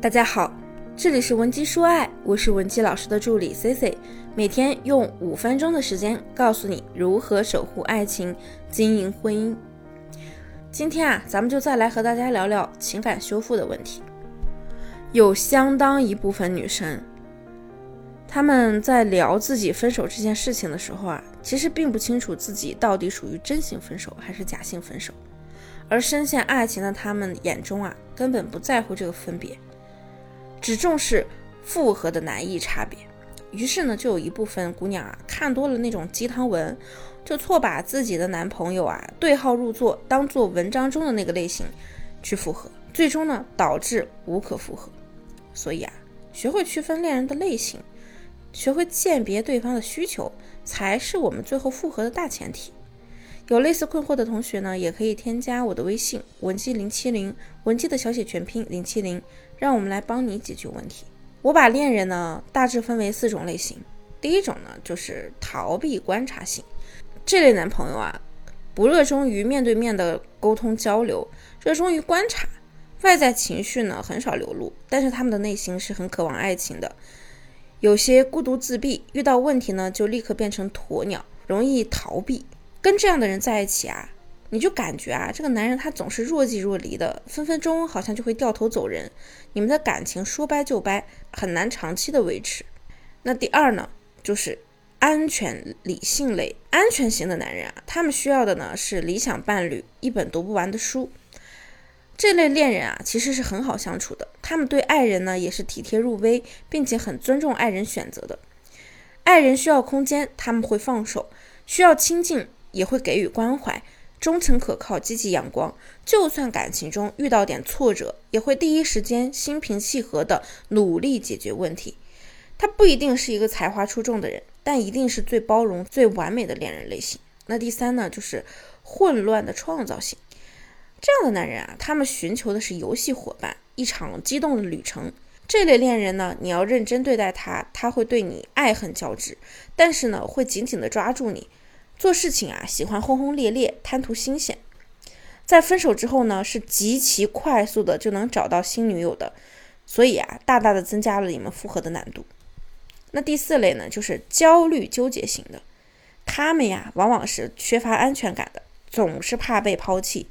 大家好，这里是文姬说爱，我是文姬老师的助理 C C，每天用五分钟的时间告诉你如何守护爱情、经营婚姻。今天啊，咱们就再来和大家聊聊情感修复的问题。有相当一部分女生，她们在聊自己分手这件事情的时候啊，其实并不清楚自己到底属于真性分手还是假性分手，而深陷爱情的她们眼中啊，根本不在乎这个分别。只重视复合的难易差别，于是呢，就有一部分姑娘啊，看多了那种鸡汤文，就错把自己的男朋友啊对号入座，当做文章中的那个类型去复合，最终呢导致无可复合。所以啊，学会区分恋人的类型，学会鉴别对方的需求，才是我们最后复合的大前提。有类似困惑的同学呢，也可以添加我的微信文姬零七零，文姬的小写全拼零七零。让我们来帮你解决问题。我把恋人呢大致分为四种类型。第一种呢就是逃避观察型，这类男朋友啊不热衷于面对面的沟通交流，热衷于观察，外在情绪呢很少流露，但是他们的内心是很渴望爱情的。有些孤独自闭，遇到问题呢就立刻变成鸵鸟，容易逃避。跟这样的人在一起啊。你就感觉啊，这个男人他总是若即若离的，分分钟好像就会掉头走人。你们的感情说掰就掰，很难长期的维持。那第二呢，就是安全理性类安全型的男人啊，他们需要的呢是理想伴侣，一本读不完的书。这类恋人啊，其实是很好相处的。他们对爱人呢也是体贴入微，并且很尊重爱人选择的。爱人需要空间，他们会放手；需要亲近，也会给予关怀。忠诚可靠、积极阳光，就算感情中遇到点挫折，也会第一时间心平气和的努力解决问题。他不一定是一个才华出众的人，但一定是最包容、最完美的恋人类型。那第三呢，就是混乱的创造性。这样的男人啊，他们寻求的是游戏伙伴，一场激动的旅程。这类恋人呢，你要认真对待他，他会对你爱恨交织，但是呢，会紧紧的抓住你。做事情啊，喜欢轰轰烈烈，贪图新鲜。在分手之后呢，是极其快速的就能找到新女友的，所以啊，大大的增加了你们复合的难度。那第四类呢，就是焦虑纠结型的，他们呀，往往是缺乏安全感的，总是怕被抛弃。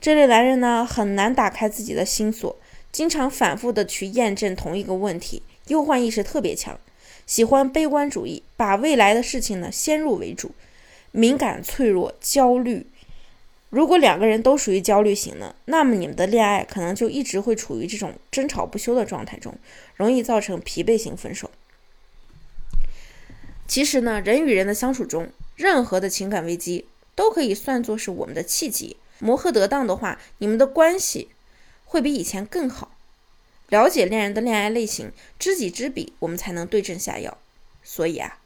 这类男人呢，很难打开自己的心锁，经常反复的去验证同一个问题，忧患意识特别强，喜欢悲观主义，把未来的事情呢，先入为主。敏感、脆弱、焦虑。如果两个人都属于焦虑型呢，那么你们的恋爱可能就一直会处于这种争吵不休的状态中，容易造成疲惫型分手。其实呢，人与人的相处中，任何的情感危机都可以算作是我们的契机。磨合得当的话，你们的关系会比以前更好。了解恋人的恋爱类型，知己知彼，我们才能对症下药。所以啊。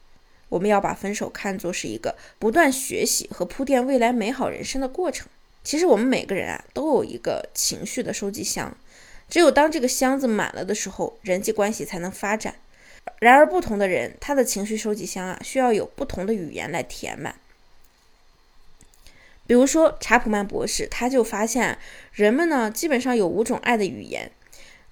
我们要把分手看作是一个不断学习和铺垫未来美好人生的过程。其实我们每个人啊都有一个情绪的收集箱，只有当这个箱子满了的时候，人际关系才能发展。然而不同的人，他的情绪收集箱啊需要有不同的语言来填满。比如说查普曼博士，他就发现人们呢基本上有五种爱的语言：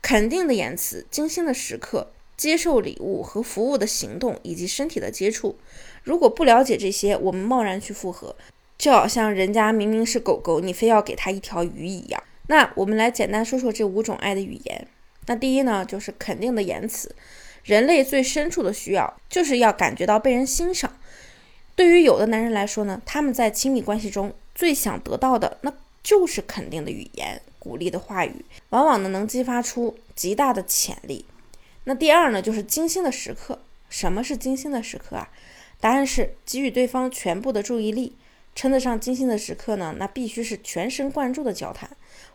肯定的言辞、精心的时刻。接受礼物和服务的行动，以及身体的接触。如果不了解这些，我们贸然去复合，就好像人家明明是狗狗，你非要给它一条鱼一样。那我们来简单说说这五种爱的语言。那第一呢，就是肯定的言辞。人类最深处的需要，就是要感觉到被人欣赏。对于有的男人来说呢，他们在亲密关系中最想得到的，那就是肯定的语言、鼓励的话语，往往呢能激发出极大的潜力。那第二呢，就是精心的时刻。什么是精心的时刻啊？答案是给予对方全部的注意力。称得上精心的时刻呢，那必须是全神贯注的交谈，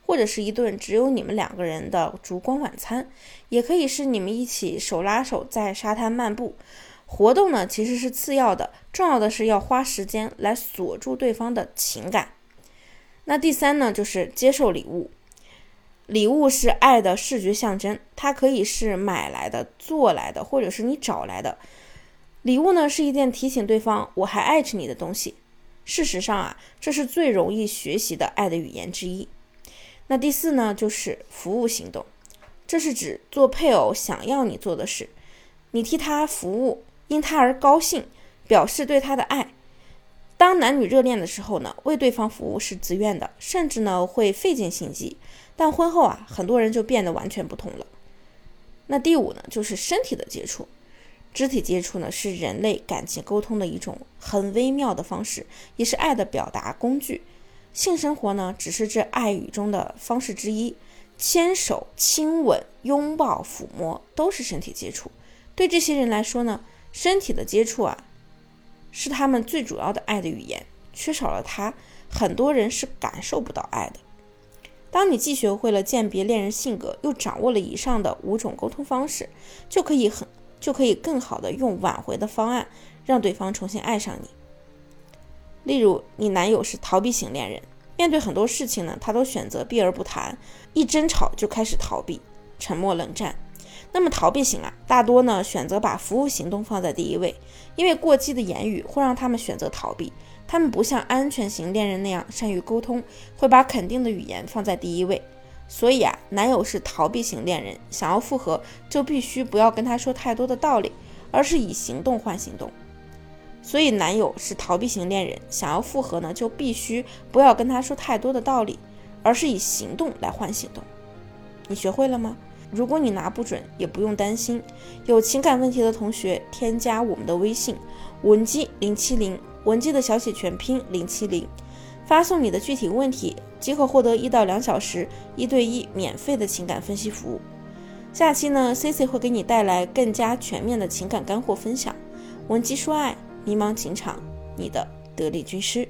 或者是一顿只有你们两个人的烛光晚餐，也可以是你们一起手拉手在沙滩漫步。活动呢，其实是次要的，重要的是要花时间来锁住对方的情感。那第三呢，就是接受礼物。礼物是爱的视觉象征，它可以是买来的、做来的，或者是你找来的。礼物呢，是一件提醒对方我还爱着你的东西。事实上啊，这是最容易学习的爱的语言之一。那第四呢，就是服务行动，这是指做配偶想要你做的事，你替他服务，因他而高兴，表示对他的爱。当男女热恋的时候呢，为对方服务是自愿的，甚至呢会费尽心机。但婚后啊，很多人就变得完全不同了。那第五呢，就是身体的接触。肢体接触呢，是人类感情沟通的一种很微妙的方式，也是爱的表达工具。性生活呢，只是这爱语中的方式之一。牵手、亲吻、拥抱、抚摸，都是身体接触。对这些人来说呢，身体的接触啊。是他们最主要的爱的语言，缺少了它，很多人是感受不到爱的。当你既学会了鉴别恋人性格，又掌握了以上的五种沟通方式，就可以很就可以更好的用挽回的方案，让对方重新爱上你。例如，你男友是逃避型恋人，面对很多事情呢，他都选择避而不谈，一争吵就开始逃避，沉默冷战。那么逃避型啊，大多呢选择把服务行动放在第一位，因为过激的言语会让他们选择逃避。他们不像安全型恋人那样善于沟通，会把肯定的语言放在第一位。所以啊，男友是逃避型恋人，想要复合就必须不要跟他说太多的道理，而是以行动换行动。所以男友是逃避型恋人，想要复合呢就必须不要跟他说太多的道理，而是以行动来换行动。你学会了吗？如果你拿不准，也不用担心。有情感问题的同学，添加我们的微信文姬零七零，文姬的小写全拼零七零，发送你的具体问题，即可获得一到两小时一对一免费的情感分析服务。下期呢，Cici 会给你带来更加全面的情感干货分享。文姬说爱，迷茫情场，你的得力军师。